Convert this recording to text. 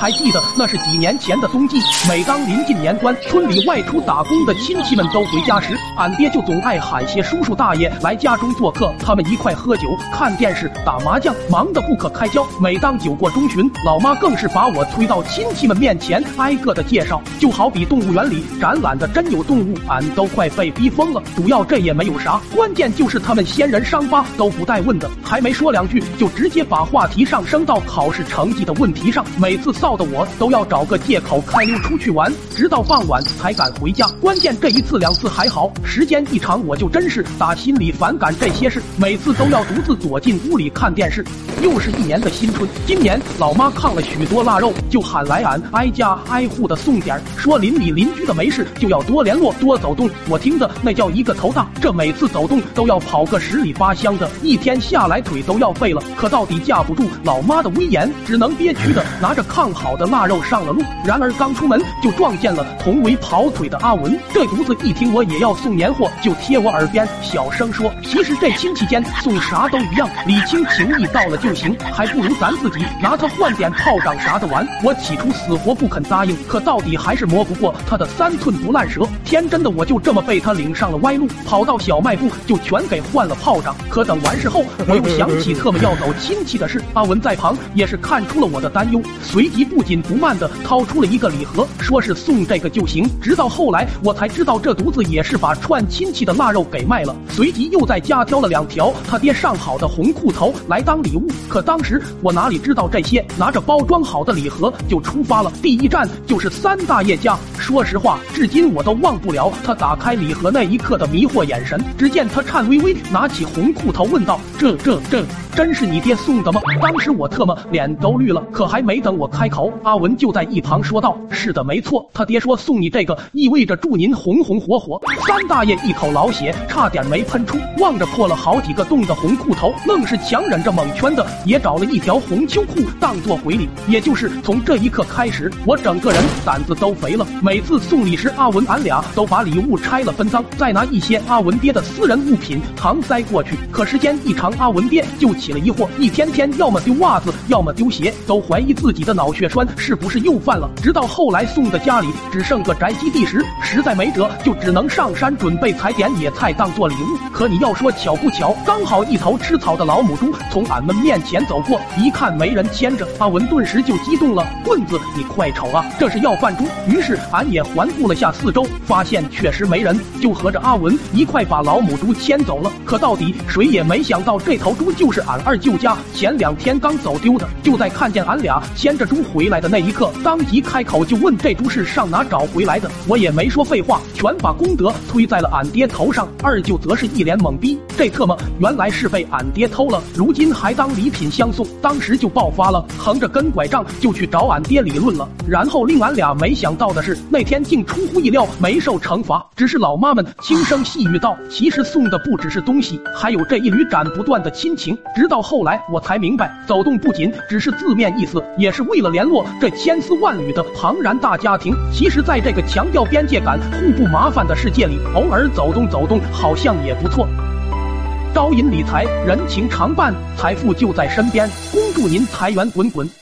还记得那是几年前的冬季，每当临近年关，村里外出打工的亲戚们都回家时，俺爹就总爱喊些叔叔大爷来家中做客，他们一块喝酒、看电视、打麻将，忙得不可开交。每当酒过中旬，老妈更是把我推到亲戚们面前，挨个的介绍，就好比动物园里展览的真有动物，俺都快被逼疯了。主要这也没有啥，关键就是他们先人伤疤都不带问的，还没说两句，就直接把话题上升到考试成绩的问题上。每次扫闹的我都要找个借口开溜出去玩，直到傍晚才敢回家。关键这一次两次还好，时间一长我就真是打心里反感这些事，每次都要独自躲进屋里看电视。又是一年的新春，今年老妈炕了许多腊肉，就喊来俺挨家挨户的送点儿，说邻里邻居的没事就要多联络多走动。我听的那叫一个头大，这每次走动都要跑个十里八乡的，一天下来腿都要废了。可到底架不住老妈的威严，只能憋屈的拿着炕好的腊肉上了路。然而刚出门就撞见了同为跑腿的阿文，这犊子一听我也要送年货，就贴我耳边小声说：“其实这亲戚间送啥都一样，礼轻情意到了就行，还不如咱自己拿它换点炮仗啥的玩。”我起初死活不肯答应，可到底还是磨不过他的三寸不烂舌。天真的我就这么被他领上了歪路，跑到小卖部就全给换了炮仗。可等完事后，我又想起特么要走亲戚的事，阿文在旁也是看出了我的担忧，随即不紧不慢的掏出了一个礼盒，说是送这个就行。直到后来我才知道，这犊子也是把串亲戚的腊肉给卖了，随即又在家挑了两条他爹上好的红裤头来当礼物。可当时我哪里知道这些，拿着包装好的礼盒就出发了。第一站就是三大爷家。说实话，至今我都忘不了他打开礼盒那一刻的迷惑眼神。只见他颤巍巍拿起红裤头问道：“这这这，真是你爹送的吗？”当时我特么脸都绿了。可还没等我开口，阿文就在一旁说道：“是的，没错，他爹说送你这个，意味着祝您红红火火。”三大爷一口老血差点没喷出，望着破了好几个洞的红裤头，愣是强忍着蒙圈的也找了一条红秋裤当做回礼。也就是从这一刻开始，我整个人胆子都肥了。每次送礼时，阿文俺俩都把礼物拆了分赃，再拿一些阿文爹的私人物品搪塞过去。可时间一长，阿文爹就起了疑惑，一天天要么丢袜子，要么丢鞋，都怀疑自己的脑血栓是不是又犯了。直到后来送的家里只剩个宅基地时，实在没辙，就只能上山准备采点野菜当做礼物。可你要说巧不巧，刚好一头吃草的老母猪从俺们面前走过，一看没人牵着，阿文顿时就激动了：“棍子，你快瞅啊，这是要饭猪！”于是俺也环顾了下四周，发现确实没人，就和着阿文一块把老母猪牵走了。可到底谁也没想到，这头猪就是俺二舅家前两天刚走丢的。就在看见俺俩牵着猪回来的那一刻，当即开口就问这猪是上哪找回来的。我也没说废话，全把功德推在了俺爹头上。二舅则是一脸懵逼，这特么原来是被俺爹偷了，如今还当礼品相送，当时就爆发了，横着根拐杖就去找俺爹理论了。然后令俺俩没想到的是，那天竟出乎意料没受惩罚，只是老妈们轻声细语道：“其实送的不只是东西，还有这一缕斩不断的亲情。”直到后来我才明白，走动不仅只是字面意思，也是为了两联络这千丝万缕的庞然大家庭。其实，在这个强调边界感、互不麻烦的世界里，偶尔走动走动，好像也不错。招银理财，人情常伴，财富就在身边。恭祝您财源滚滚。